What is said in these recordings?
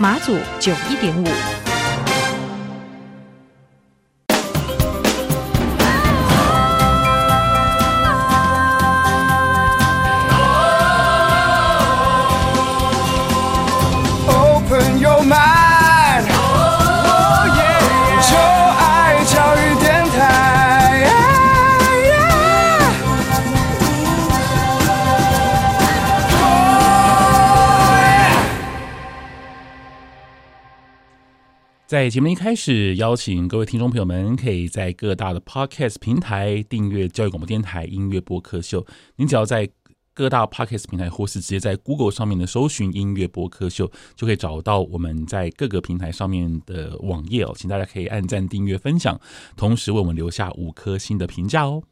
马祖九一点五。在节目一开始，邀请各位听众朋友们，可以在各大的 Podcast 平台订阅教育广播电台音乐播客秀。您只要在各大 Podcast 平台，或是直接在 Google 上面的搜寻音乐播客秀，就可以找到我们在各个平台上面的网页哦。请大家可以按赞、订阅、分享，同时为我们留下五颗星的评价哦。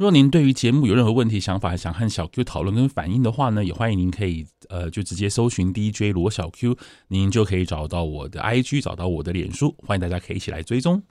若您对于节目有任何问题、想法，想和小 Q 讨论跟反映的话呢，也欢迎您可以呃就直接搜寻 DJ 罗小 Q，您就可以找到我的 IG，找到我的脸书，欢迎大家可以一起来追踪。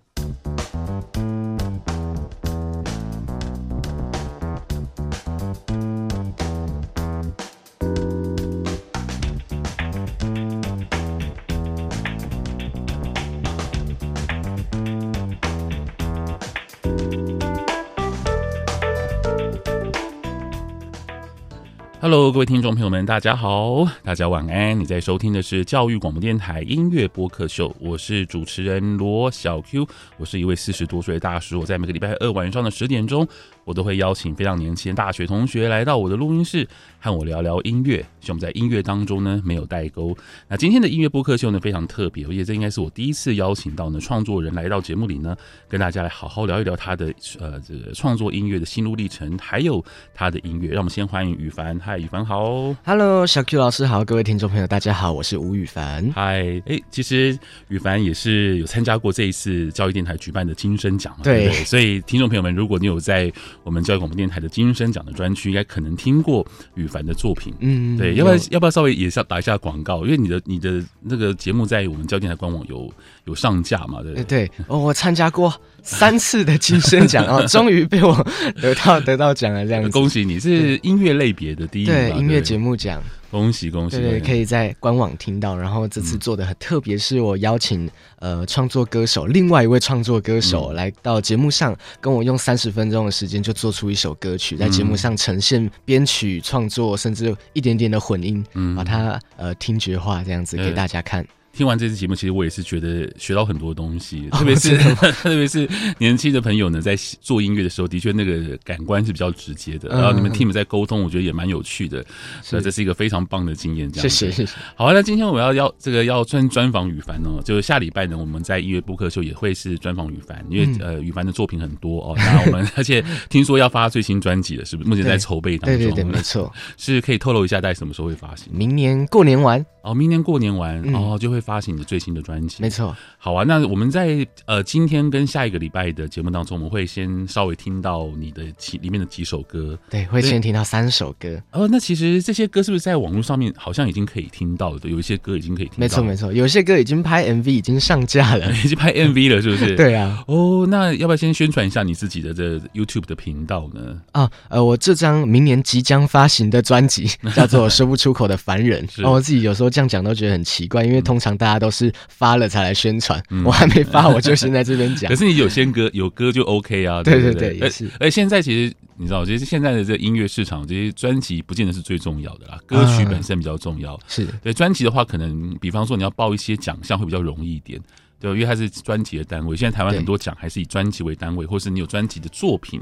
Hello，各位听众朋友们，大家好，大家晚安。你在收听的是教育广播电台音乐播客秀，我是主持人罗小 Q，我是一位四十多岁的大叔。我在每个礼拜二晚上的十点钟，我都会邀请非常年轻的大学同学来到我的录音室，和我聊聊音乐。希望我们在音乐当中呢没有代沟。那今天的音乐播客秀呢非常特别，而且这应该是我第一次邀请到呢创作人来到节目里呢，跟大家来好好聊一聊他的呃这个创作音乐的心路历程，还有他的音乐。让我们先欢迎羽凡。嗨，羽凡好，Hello，小 Q 老师好，各位听众朋友，大家好，我是吴羽凡。嗨，哎，其实羽凡也是有参加过这一次教育电台举办的金声奖嘛，对，对不对？所以听众朋友们，如果你有在我们教育广播电台的金声奖的专区，应该可能听过羽凡的作品，嗯，对，要不要要不要稍微也是要打一下广告？因为你的你的那个节目在我们教电台官网有有上架嘛，对不对？我参加过三次的金声奖啊，终于被我得到得到奖了，这样子，恭喜你是音乐类别的第一名。对，音乐节目奖，恭喜恭喜！对对，可以在官网听到。然后这次做的很特别，是我邀请呃创作歌手，另外一位创作歌手来到节目上，跟我用三十分钟的时间就做出一首歌曲，在节目上呈现编曲创作，甚至一点点的混音，把它呃听觉化这样子给大家看。听完这次节目，其实我也是觉得学到很多东西，特别是、哦、特别是年轻的朋友呢，在做音乐的时候，的确那个感官是比较直接的。嗯、然后你们 team 在沟通，我觉得也蛮有趣的，所以这是一个非常棒的经验。这样，谢谢谢谢。好啊，那今天我要要这个要专专访羽凡哦，就是下礼拜呢，我们在音乐播客秀也会是专访羽凡，因为、嗯、呃羽凡的作品很多哦。那我们 而且听说要发最新专辑了，是不是？目前在筹备当中，对对对，没错，是可以透露一下，大概什么时候会发行？明年过年完哦，明年过年完、嗯、哦就会。发行你最新的专辑，没错。好啊，那我们在呃今天跟下一个礼拜的节目当中，我们会先稍微听到你的几里面的几首歌，对，会先听到三首歌。哦，那其实这些歌是不是在网络上面好像已经可以听到了？有一些歌已经可以听到，没错没错，有些歌已经拍 MV 已经上架了，已经拍 MV 了，是不是？对啊。哦，那要不要先宣传一下你自己的这 YouTube 的频道呢？啊，呃，我这张明年即将发行的专辑 叫做《说不出口的凡人》。是哦，我自己有时候这样讲都觉得很奇怪，因为通常大家都是。发了才来宣传，嗯、我还没发，我就先在这边讲。可是你有先歌，有歌就 OK 啊，对对对，也是。而现在其实你知道，其实现在的这个音乐市场，这些专辑不见得是最重要的啦，歌曲本身比较重要。是、啊、对专辑的话，可能比方说你要报一些奖项会比较容易一点，对，因为它是专辑的单位。现在台湾很多奖还是以专辑为单位，或是你有专辑的作品。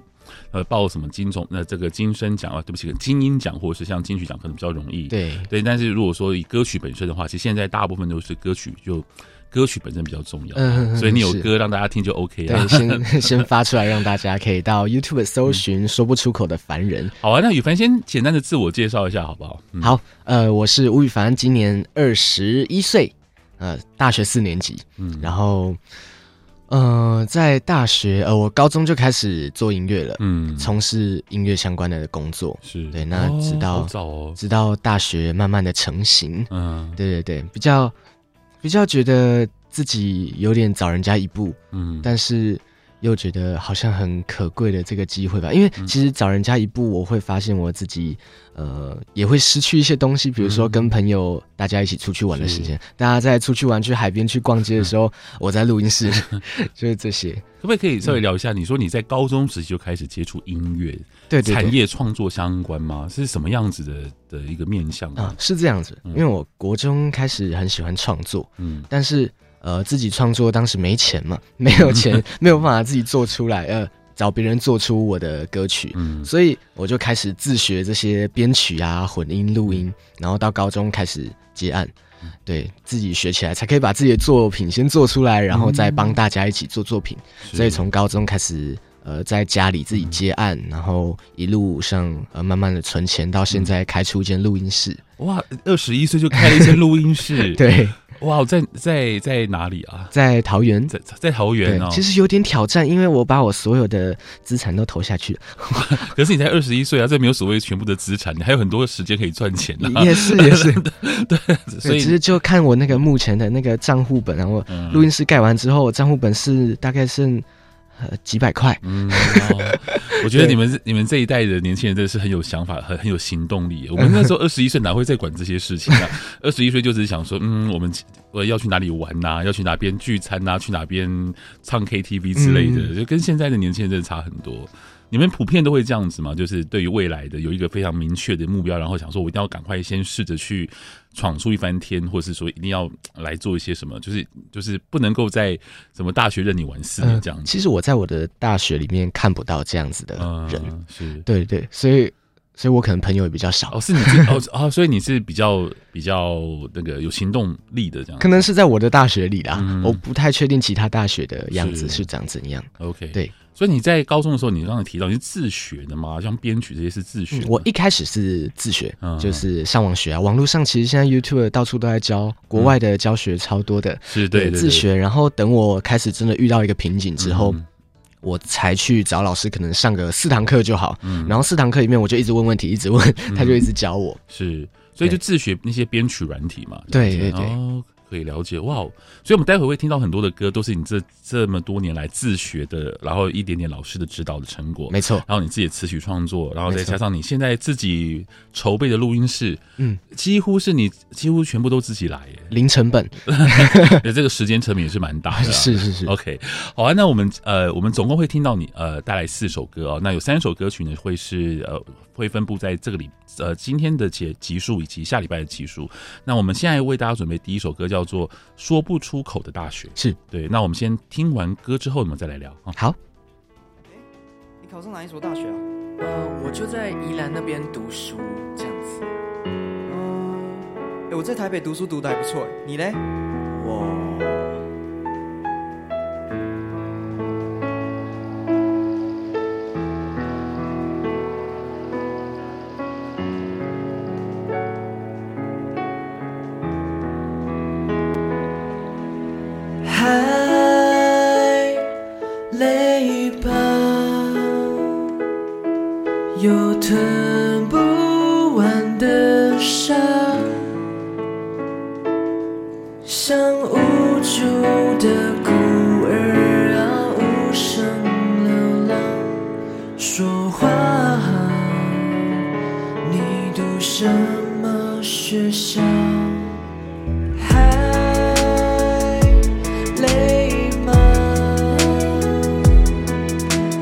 呃，报什么金钟？那这个金声奖啊，对不起，金音奖或者是像金曲奖，可能比较容易。对对，但是如果说以歌曲本身的话，其实现在大部分都是歌曲，就歌曲本身比较重要。嗯，所以你有歌让大家听就 OK 了。对，先 先发出来，让大家可以到 YouTube 搜寻“说不出口的凡人”。好啊，那羽凡先简单的自我介绍一下好不好？好，呃，我是吴羽凡，今年二十一岁。呃，大学四年级，嗯，然后，呃，在大学，呃，我高中就开始做音乐了，嗯，从事音乐相关的工作，是。对，那直到、哦哦、直到大学慢慢的成型，嗯，对对对，比较比较觉得自己有点早人家一步，嗯，但是。又觉得好像很可贵的这个机会吧，因为其实早人家一步，我会发现我自己，呃，也会失去一些东西，比如说跟朋友大家一起出去玩的时间，嗯、大家在出去玩去海边去逛街的时候，嗯、我在录音室，就是这些。可不可以可以稍微聊一下？你说你在高中时期就开始接触音乐，对产业创作相关吗？是什么样子的的一个面向啊？是这样子，因为我国中开始很喜欢创作，嗯，但是。呃，自己创作当时没钱嘛，没有钱，没有办法自己做出来，呃，找别人做出我的歌曲，嗯，所以我就开始自学这些编曲啊、混音、录音，然后到高中开始接案，对自己学起来，才可以把自己的作品先做出来，然后再帮大家一起做作品。所以从高中开始，呃，在家里自己接案，然后一路上呃慢慢的存钱，到现在开出一间录音室。哇，二十一岁就开了一间录音室，对。哇，在在在哪里啊？在桃园，在在桃园哦。其实有点挑战，因为我把我所有的资产都投下去了。可是你才二十一岁啊，这没有所谓全部的资产，你还有很多的时间可以赚钱啊。也是也是，对，所以其实就看我那个目前的那个账户本，然后录音室盖完之后，我账户本是大概剩。呃，几百块。嗯，哦、我觉得你们你们这一代的年轻人真的是很有想法，很很有行动力。我们那时候二十一岁哪会再管这些事情啊？二十一岁就只是想说，嗯，我们我要去哪里玩呐、啊？要去哪边聚餐呐、啊？去哪边唱 KTV 之类的，嗯、就跟现在的年轻人真的差很多。你们普遍都会这样子吗？就是对于未来的有一个非常明确的目标，然后想说我一定要赶快先试着去闯出一番天，或是说一定要来做一些什么，就是就是不能够在什么大学任你玩四年这样子、呃。其实我在我的大学里面看不到这样子的人，呃、是对对，所以所以我可能朋友也比较少。哦，是你是哦哦，所以你是比较比较那个有行动力的这样。可能是在我的大学里啦，嗯、我不太确定其他大学的样子是长怎样。OK，对。所以你在高中的时候，你刚才提到你是自学的吗？像编曲这些是自学、嗯？我一开始是自学，嗯、就是上网学啊。网络上其实现在 YouTube 到处都在教，国外的教学超多的。是对，自学。然后等我开始真的遇到一个瓶颈之后，嗯、我才去找老师，可能上个四堂课就好。嗯、然后四堂课里面，我就一直问问题，一直问，他就一直教我。是，所以就自学那些编曲软体嘛。对对对。可以了解哇，所以我们待会会听到很多的歌，都是你这这么多年来自学的，然后一点点老师的指导的成果，没错。然后你自己的词曲创作，然后再加上你现在自己筹备的录音室，嗯，几乎是你几乎全部都自己来耶，零成本，这个时间成本也是蛮大的。是是是，OK，好啊，那我们呃，我们总共会听到你呃带来四首歌哦，那有三首歌曲呢会是呃。会分布在这个礼呃今天的节集数以及下礼拜的集数。那我们现在为大家准备第一首歌，叫做《说不出口的大学》。是对。那我们先听完歌之后，我们再来聊啊。好。你考上哪一所大学啊？呃，我就在宜兰那边读书，这样子。嗯，哎，我在台北读书读得还不错，你嘞？我。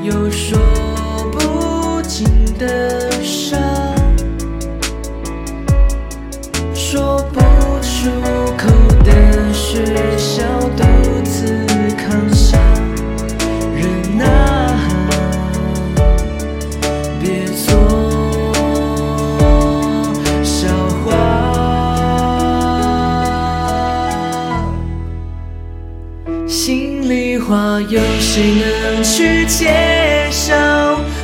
有说不尽的有谁能去介绍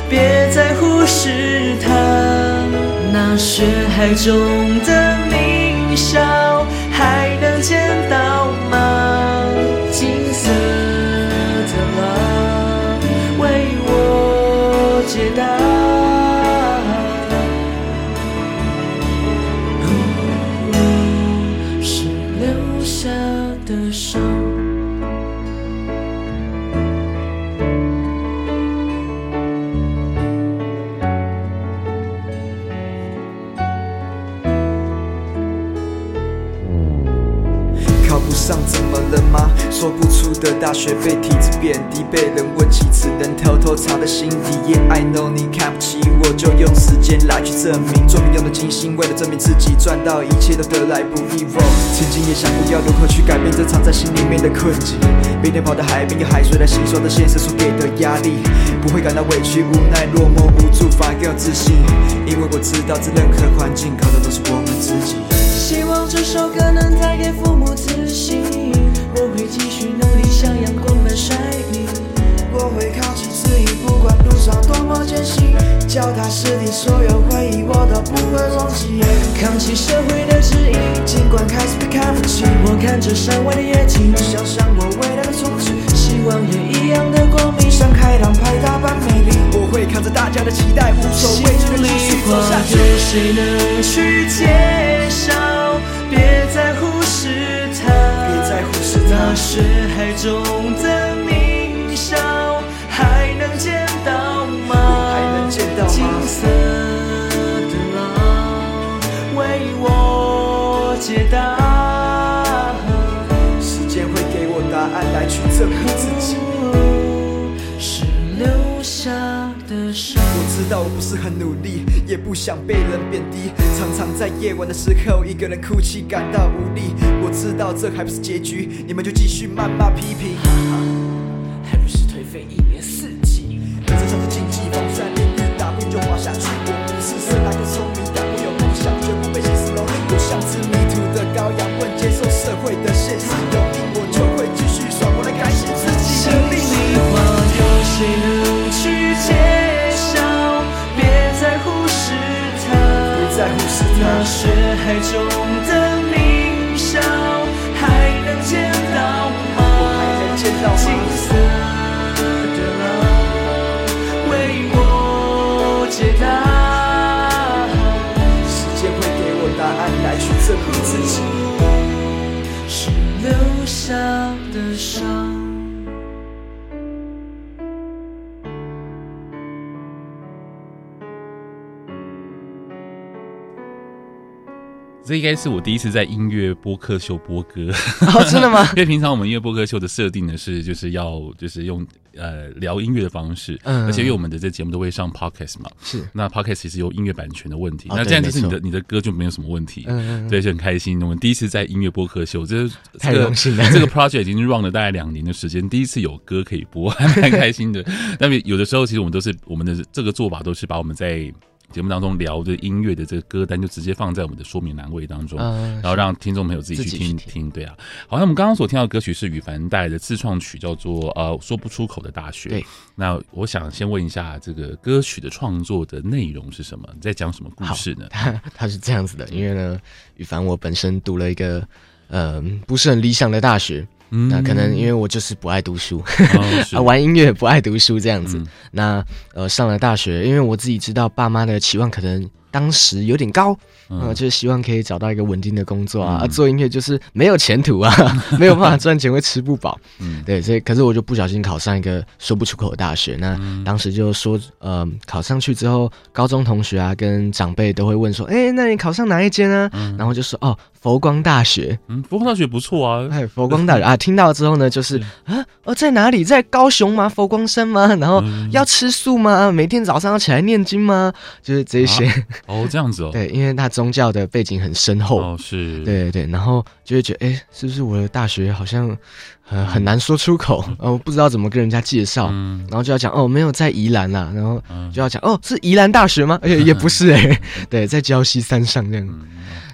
别再忽视他那血海中的说不出的大学被体制贬低，被人问起，只能偷偷藏在心底。Yeah, I know 你看不起我，就用时间来去证明。做命用的精心，为了证明自己赚到一切都得来不易。我曾经也想过要如何去改变这藏在心里面的困境。每天跑到海边，有海水来洗刷着现实所给的压力，不会感到委屈、无奈、落寞、无助，反而更有自信。因为我知道，在任何环境，靠的都是我们自己。希望这首歌能带给父母自信，上多么艰辛，脚踏实地，所有回忆我都不会忘记。扛起社会的质疑，尽管开始被看不起，我看着山外的夜景，想象我未来的憧憬，希望也一样的光明，像海浪拍打般美丽。我会扛着大家的期待，无所畏惧的继续走下去。有谁能去介绍？别再忽视它，别再忽视它。那血海中的解答。时间会给我答案，来去证明自己。是留下的伤。我知道我不是很努力，也不想被人贬低，常常在夜晚的时候一个人哭泣，感到无力。我知道这还不是结局，你们就继续谩骂批评，哈哈还不是颓废一年四季。人生像是竞技，风山巅，雨打不就滑下去。这应该是我第一次在音乐播客秀播歌，哦，真的吗？因为平常我们音乐播客秀的设定呢是，就是要就是用呃聊音乐的方式，嗯，而且因为我们的这节目都会上 podcast 嘛，是那 podcast 其实有音乐版权的问题，哦、那这样就是你的你的歌就没有什么问题，嗯，对，就很开心。我们第一次在音乐播客秀，这是太荣幸了。这个 project 已经 run 了大概两年的时间，第一次有歌可以播，还蛮开心的。但有的时候，其实我们都是我们的这个做法都是把我们在。节目当中聊的音乐的这个歌单就直接放在我们的说明栏位当中，嗯，然后让听众朋友自己去听听。对啊，好，那我们刚刚所听到的歌曲是羽凡带来的自创曲，叫做呃说不出口的大学。对，那我想先问一下，这个歌曲的创作的内容是什么？你在讲什么故事呢？他他 是这样子的，因为呢，羽凡我本身读了一个呃不是很理想的大学。嗯、那可能因为我就是不爱读书，哦、啊，玩音乐不爱读书这样子。嗯、那呃，上了大学，因为我自己知道爸妈的期望可能当时有点高，嗯、呃，就是希望可以找到一个稳定的工作啊。嗯、啊做音乐就是没有前途啊，没有办法赚钱，会吃不饱。嗯，对，所以可是我就不小心考上一个说不出口的大学。那当时就说，呃，考上去之后，高中同学啊跟长辈都会问说，哎、欸，那你考上哪一间啊？嗯、然后就说，哦。佛光大学，嗯，佛光大学不错啊。哎，佛光大学啊，听到之后呢，就是啊，哦，在哪里？在高雄吗？佛光山吗？然后要吃素吗？每天早上要起来念经吗？就是这些。啊、哦，这样子哦。对，因为他宗教的背景很深厚。哦，是。对对对，然后就会觉得，哎，是不是我的大学好像呃很难说出口？哦，不知道怎么跟人家介绍。嗯。然后就要讲，哦，没有在宜兰啦。然后就要讲，哦，是宜兰大学吗？哎，也不是哎。对，在礁溪山上这样。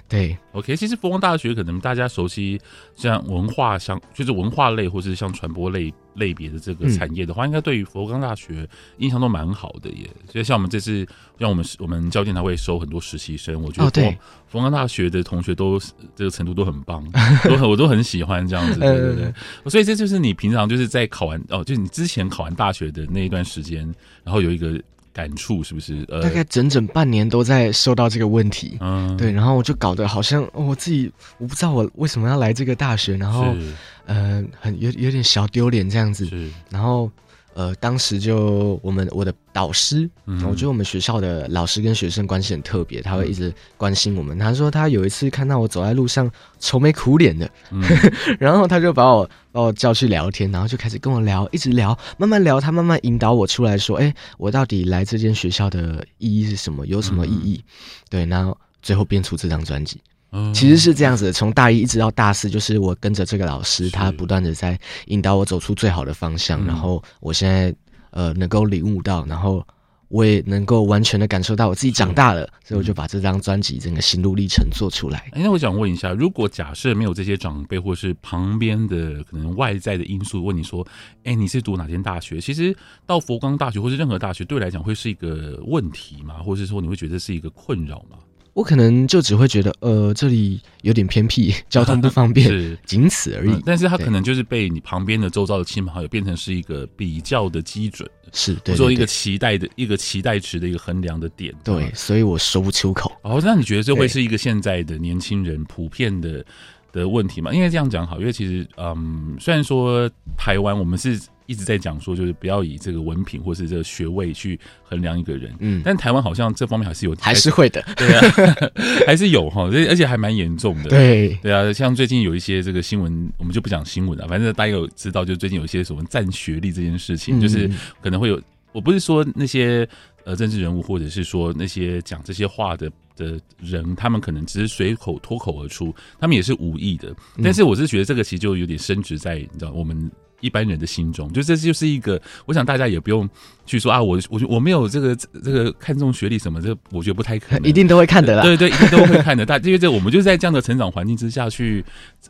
对，OK，其实佛光大学可能大家熟悉，像文化相就是文化类或者是像传播类类别的这个产业的话，嗯、应该对于佛光大学印象都蛮好的耶。所以像我们这次，像我们我们教电台会收很多实习生，我觉得佛、哦、佛光大学的同学都这个程度都很棒，都很我都很喜欢这样子，对对对。所以这就是你平常就是在考完哦，就是你之前考完大学的那一段时间，然后有一个。感触是不是？呃，大概整整半年都在受到这个问题，嗯，对，然后我就搞得好像、哦、我自己，我不知道我为什么要来这个大学，然后，呃，很有有点小丢脸这样子，然后，呃，当时就我们我的导师，嗯、我觉得我们学校的老师跟学生关系很特别，他会一直关心我们。他说他有一次看到我走在路上愁眉苦脸的，嗯、然后他就把我把我叫去聊天，然后就开始跟我聊，一直聊，慢慢聊，他慢慢引导我出来说，哎，我到底来这间学校的意义是什么？有什么意义？嗯、对，然后最后编出这张专辑。其实是这样子的，从大一一直到大四，就是我跟着这个老师，他不断的在引导我走出最好的方向。然后我现在呃能够领悟到，然后我也能够完全的感受到我自己长大了，所以我就把这张专辑整个心路历程做出来。哎，那我想问一下，如果假设没有这些长辈或是旁边的可能外在的因素，问你说，哎，你是读哪间大学？其实到佛光大学或是任何大学，对我来讲会是一个问题吗？或者是说你会觉得是一个困扰吗？我可能就只会觉得，呃，这里有点偏僻，交通不方便，是仅此而已。嗯、但是他可能就是被你旁边的周遭的亲朋好友变成是一个比较的基准，是，对，对，对，说一个期待的一个期待值的一个衡量的点。对，对，所以我说不出口。哦，那你觉得这会是一个现在的年轻人普遍的的问题吗？因为这样讲好，因为其实，嗯，虽然说台湾我们是。一直在讲说，就是不要以这个文凭或是这个学位去衡量一个人。嗯，但台湾好像这方面还是有，还是会的。对啊，还是有哈，而且还蛮严重的。对对啊，像最近有一些这个新闻，我们就不讲新闻了。反正大家有知道，就最近有一些什么占学历这件事情，就是可能会有。我不是说那些呃政治人物，或者是说那些讲这些话的的人，他们可能只是随口脱口而出，他们也是无意的。但是我是觉得这个其实就有点升值在你知道我们。一般人的心中，就这就是一个，我想大家也不用去说啊，我我我没有这个这个看重学历什么，这我觉得不太可能，一定都会看的啦。对对，一定都会看的。但因为这我们就是在这样的成长环境之下去，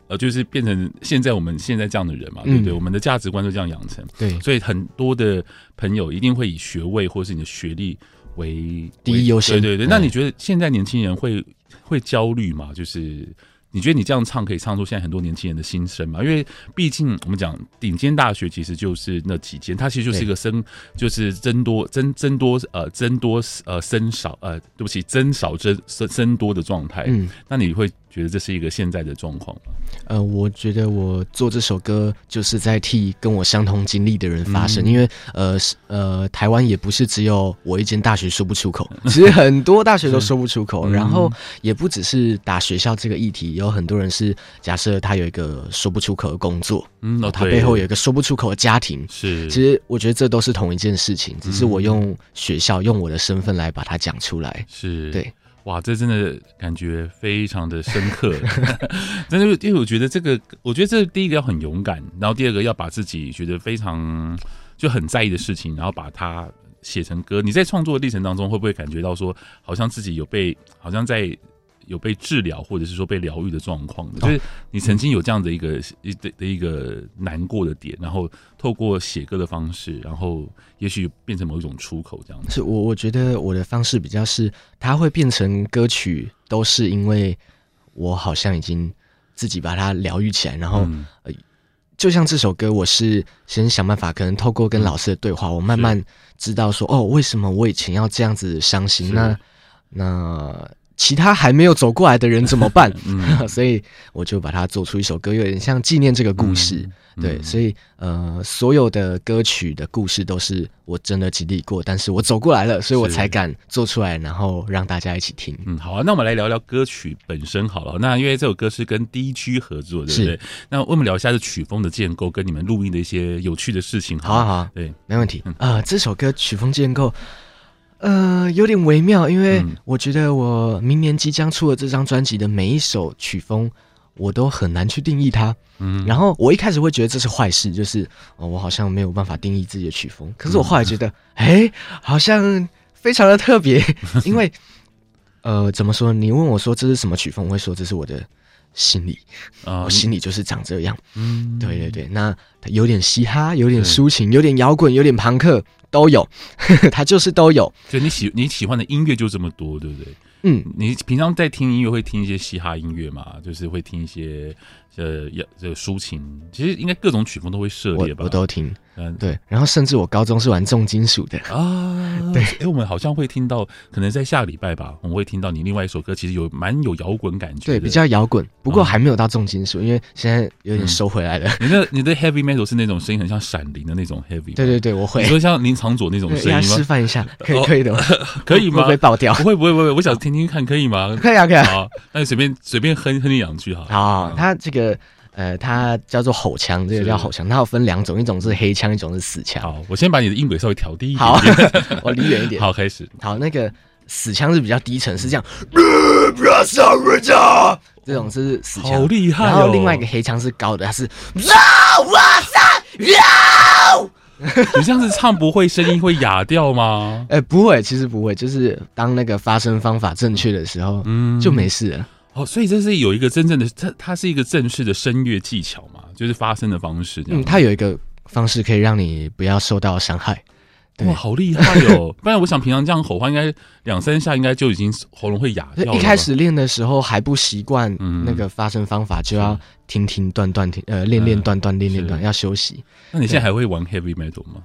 呃，就是变成现在我们现在这样的人嘛，对不对？我们的价值观就这样养成。对，所以很多的朋友一定会以学位或是你的学历为第一优先。对对对，那你觉得现在年轻人会会焦虑吗？就是。你觉得你这样唱可以唱出现在很多年轻人的心声吗？因为毕竟我们讲顶尖大学其实就是那几间，它其实就是一个生，就是增多增增多呃增多呃生少呃对不起增少增增增多的状态。嗯，那你会觉得这是一个现在的状况吗？呃，我觉得我做这首歌就是在替跟我相同经历的人发声，嗯、因为呃呃台湾也不是只有我一间大学说不出口，其实很多大学都说不出口，嗯、然后也不只是打学校这个议题。有很多人是假设他有一个说不出口的工作，嗯，他背后有一个说不出口的家庭，是。其实我觉得这都是同一件事情，只是我用学校用我的身份来把它讲出来。是，对，哇，这真的感觉非常的深刻。但是，因为我觉得这个，我觉得这第一个要很勇敢，然后第二个要把自己觉得非常就很在意的事情，然后把它写成歌。你在创作历程当中，会不会感觉到说，好像自己有被，好像在。有被治疗或者是说被疗愈的状况的，就是你曾经有这样的一个一的的一个难过的点，然后透过写歌的方式，然后也许变成某一种出口，这样子。是我我觉得我的方式比较是，它会变成歌曲，都是因为我好像已经自己把它疗愈起来，然后、嗯、呃，就像这首歌，我是先想办法，可能透过跟老师的对话，嗯、我慢慢知道说，哦，为什么我以前要这样子伤心？那那。其他还没有走过来的人怎么办？嗯，所以我就把它做出一首歌，有点像纪念这个故事。嗯、对，所以呃，所有的歌曲的故事都是我真的经历过，但是我走过来了，所以我才敢做出来，然后让大家一起听。嗯，好啊，那我们来聊聊歌曲本身好了。那因为这首歌是跟 DG 合作，对不对？那我们聊一下这曲风的建构，跟你们录音的一些有趣的事情。好啊，好啊，对，没问题。啊、呃，这首歌曲风建构。呃，有点微妙，因为我觉得我明年即将出的这张专辑的每一首曲风，我都很难去定义它。嗯，然后我一开始会觉得这是坏事，就是哦，我好像没有办法定义自己的曲风。可是我后来觉得，哎、嗯，好像非常的特别，因为呃，怎么说？你问我说这是什么曲风，我会说这是我的心里，啊、我心里就是长这样。嗯，对对对，那有点嘻哈，有点抒情，有点摇滚，有点朋克。都有，他就是都有。就你喜你喜欢的音乐就这么多，对不对？嗯，你平常在听音乐会听一些嘻哈音乐嘛？就是会听一些呃，这个抒情，其实应该各种曲风都会涉猎吧？我，我都听。嗯，对，然后甚至我高中是玩重金属的啊。对，哎，我们好像会听到，可能在下礼拜吧，我们会听到你另外一首歌，其实有蛮有摇滚感觉，对，比较摇滚，不过还没有到重金属，因为现在有点收回来了。你的你的 heavy metal 是那种声音很像闪灵的那种 heavy，对对对，我会。你说像林长佐那种声音吗？示范一下，可以可以的，可以吗？会不会爆掉？不会不会不会，我想听听看，可以吗？可以啊可以啊。好，那你随便随便哼哼一两句哈。好，他这个。呃，它叫做吼腔，这个叫吼腔，它有分两种，一种是黑腔，一种是死腔。好，我先把你的音轨稍微调低一点，好，我离远一点。好，开始。好，那个死腔是比较低沉，是这样。这种是死腔，好厉害。然后另外一个黑腔是高的，它是。哇塞！你这样子唱不会声音会哑掉吗？哎，不会，其实不会，就是当那个发声方法正确的时候，嗯，就没事了。哦，所以这是有一个真正的，它它是一个正式的声乐技巧嘛，就是发声的方式这样。嗯，它有一个方式可以让你不要受到伤害。哇，好厉害哦！不然我想平常这样吼话，应该两三下应该就已经喉咙会哑掉了。一开始练的时候还不习惯那个发声方法，就要停停断断停，呃，练练断断练练断，要休息。那你现在还会玩 heavy metal 吗？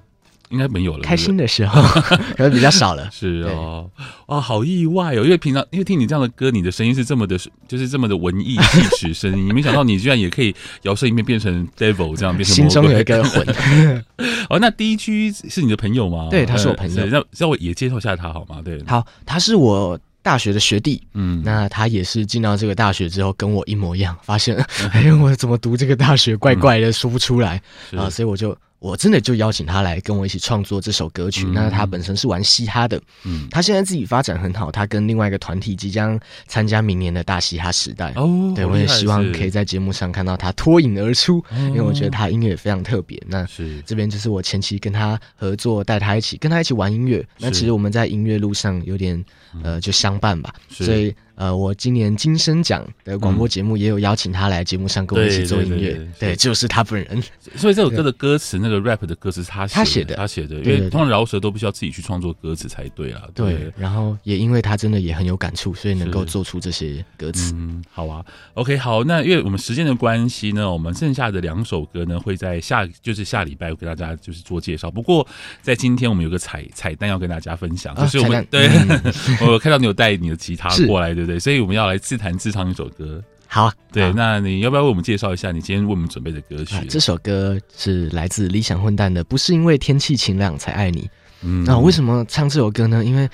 应该没有了，开心的时候 可能比较少了。是哦，啊，好意外哦！因为平常因为听你这样的歌，你的声音是这么的，就是这么的文艺气质声音，没想到你居然也可以摇身一变变成 devil 这样，变成心中有一个魂。哦，那 DG 是你的朋友吗？对，他是我朋友。让让我也介绍一下他好吗？对，好，他是我大学的学弟。嗯，那他也是进到这个大学之后跟我一模一样，发现哎，我怎么读这个大学怪怪的，说不出来啊，所以我就。我真的就邀请他来跟我一起创作这首歌曲。嗯、那他本身是玩嘻哈的，嗯，他现在自己发展很好，他跟另外一个团体即将参加明年的大嘻哈时代。哦，对，我也希望可以在节目上看到他脱颖而出，哦、因为我觉得他音乐也非常特别。那是这边就是我前期跟他合作，带他一起跟他一起玩音乐。那其实我们在音乐路上有点呃就相伴吧，所以。呃，我今年金声奖的广播节目也有邀请他来节目上跟我一起做音乐，对，就是他本人。所以这首歌的歌词，那个 rap 的歌词，他他写的，他写的，因为通常饶舌都必须要自己去创作歌词才对啊。对，然后也因为他真的也很有感触，所以能够做出这些歌词。嗯，好啊，OK，好，那因为我们时间的关系呢，我们剩下的两首歌呢会在下，就是下礼拜给大家就是做介绍。不过在今天我们有个彩彩蛋要跟大家分享，就是我们、啊、对，嗯、我看到你有带你的吉他过来，是对对？所以我们要来。自弹自唱一首歌，好啊，对，好那你要不要为我们介绍一下你今天为我们准备的歌曲？啊，这首歌是来自理想混蛋的，不是因为天气晴朗才爱你。嗯，那为什么唱这首歌呢？因为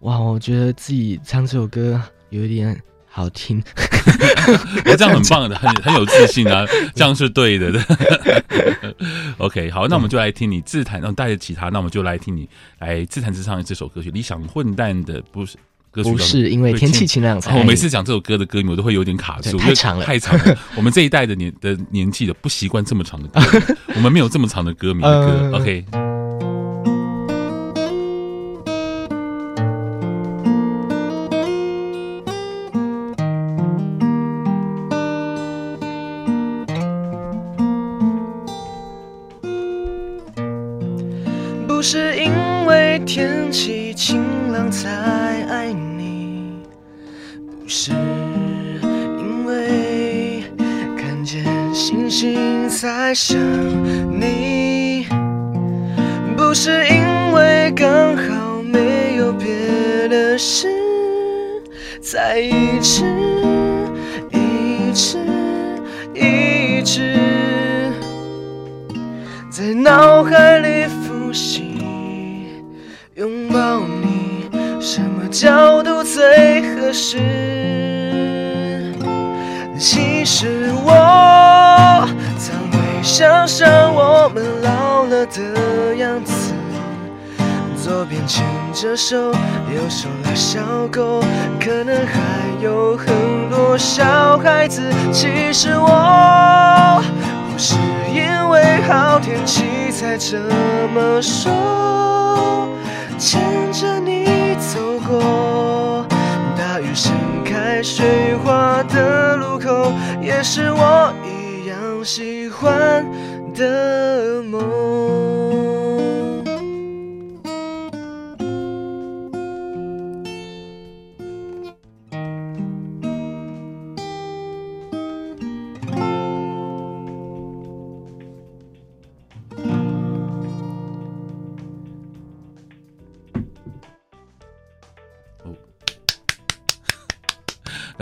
哇，我觉得自己唱这首歌有一点好听，我这样很棒的，很很有自信啊，这样是对的。OK，好，那我们就来听你自弹，然后带着吉他，那我们就来听你来自弹自唱这首歌曲《理想混蛋的》，不是。不是因为天气晴朗才。我每次讲这首歌的歌名，我都会有点卡住，太长了，太长了。我们这一代的年的年纪的不习惯这么长的歌，我们没有这么长的歌名的歌。OK。星着手，右手拉小狗，可能还有很多小孩子。其实我不是因为好天气才这么说。牵着你走过大雨盛开水花的路口，也是我一样喜欢的梦。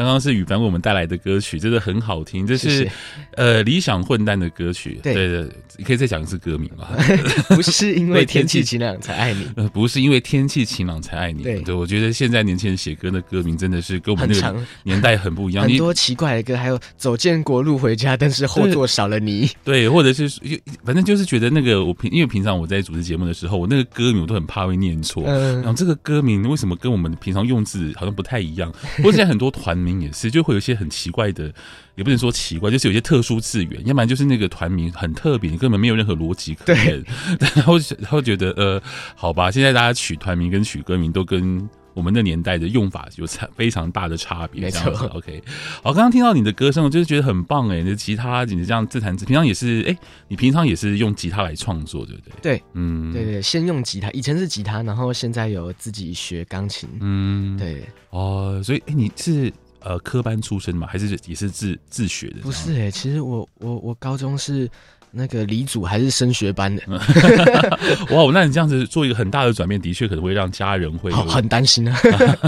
刚刚是羽凡为我们带来的歌曲，真的很好听。这是呃理想混蛋的歌曲。对对可以再讲一次歌名吗？不是因为天气晴朗才爱你，呃，不是因为天气晴朗才爱你。对对，我觉得现在年轻人写歌的歌名真的是跟我们那个年代很不一样。很多奇怪的歌，还有走建国路回家，但是后座少了你。对，或者是反正就是觉得那个我平，因为平常我在主持节目的时候，我那个歌名我都很怕会念错。嗯，然后这个歌名为什么跟我们平常用字好像不太一样？不过现在很多团名也是，就会有一些很奇怪的，也不能说奇怪，就是有些特殊字源，要不然就是那个团名很特别，你根本没有任何逻辑可言。然后然后觉得呃，好吧，现在大家取团名跟取歌名都跟。我们那年代的用法有差非常大的差别，没错。OK，好，刚刚听到你的歌声，我就是觉得很棒哎，你的吉他，你这样自弹自，平常也是哎，你平常也是用吉他来创作，对不对？对，嗯，对对，先用吉他，以前是吉他，然后现在有自己学钢琴，嗯，对，哦，所以哎，你是呃科班出身嘛？还是也是自自学的？不是哎，其实我我我高中是。那个理组还是升学班的，哇！那你这样子做一个很大的转变，的确可能会让家人会很担心啊。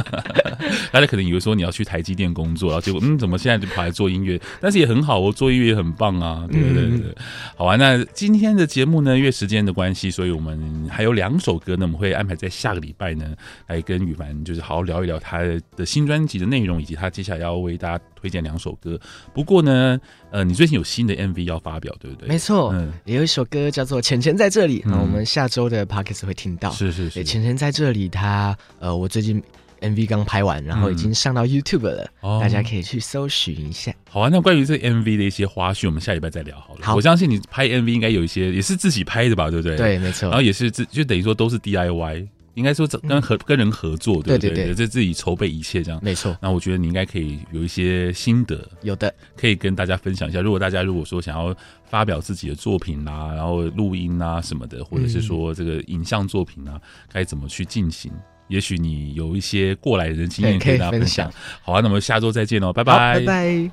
大家可能以为说你要去台积电工作，然后结果嗯，怎么现在就跑来做音乐？但是也很好哦，做音乐也很棒啊。对对对，对，好啊。那今天的节目呢，因为时间的关系，所以我们还有两首歌呢，我们会安排在下个礼拜呢，来跟羽凡就是好好聊一聊他的新专辑的内容，以及他接下来要为大家推荐两首歌。不过呢，呃，你最近有新的 MV 要发表，对不对？没错。嗯，也有一首歌叫做《浅浅在这里》，那、嗯、我们下周的 Podcast 会听到。是是是，钱钱在这里，他呃，我最近 MV 刚拍完，然后已经上到 YouTube 了，嗯、大家可以去搜寻一下。好啊，那关于这 MV 的一些花絮，我们下礼拜再聊好了。好，我相信你拍 MV 应该有一些也是自己拍的吧，对不对？对，没错。然后也是自就等于说都是 DIY。应该说，跟合跟人合作，对不对？对对对，这自己筹备一切这样，没错。那我觉得你应该可以有一些心得，有的可以跟大家分享一下。如果大家如果说想要发表自己的作品啊，然后录音啊什么的，或者是说这个影像作品啊，该怎么去进行？也许你有一些过来人经验可以跟大家分享。好啊，那我们下周再见喽，拜拜，拜拜。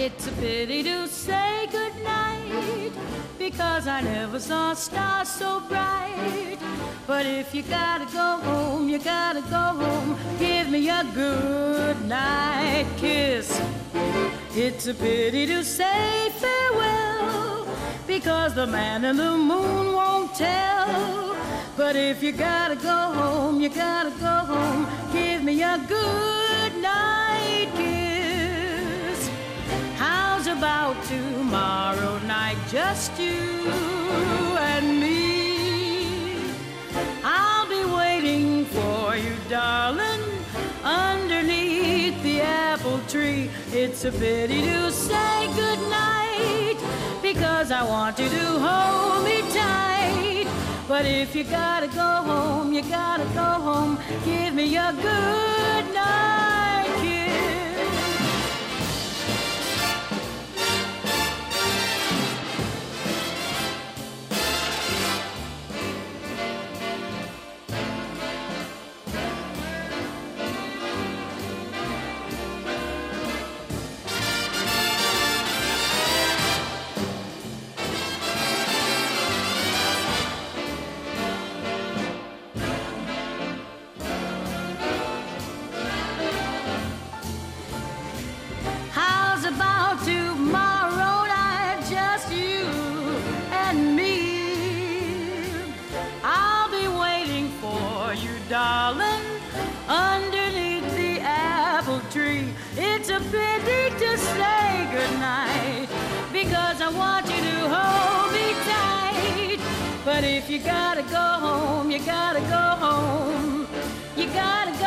It's a pity to say farewell because the man in the moon won't tell. But if you gotta go home, you gotta go home. Give me a good night kiss. How's about tomorrow night? Just you and me. I'll be waiting for you, darling, apple tree. It's a pity to say goodnight because I want you to hold me tight. But if you gotta go home, you gotta go home. Give me a good night you gotta go home, you gotta go home. You gotta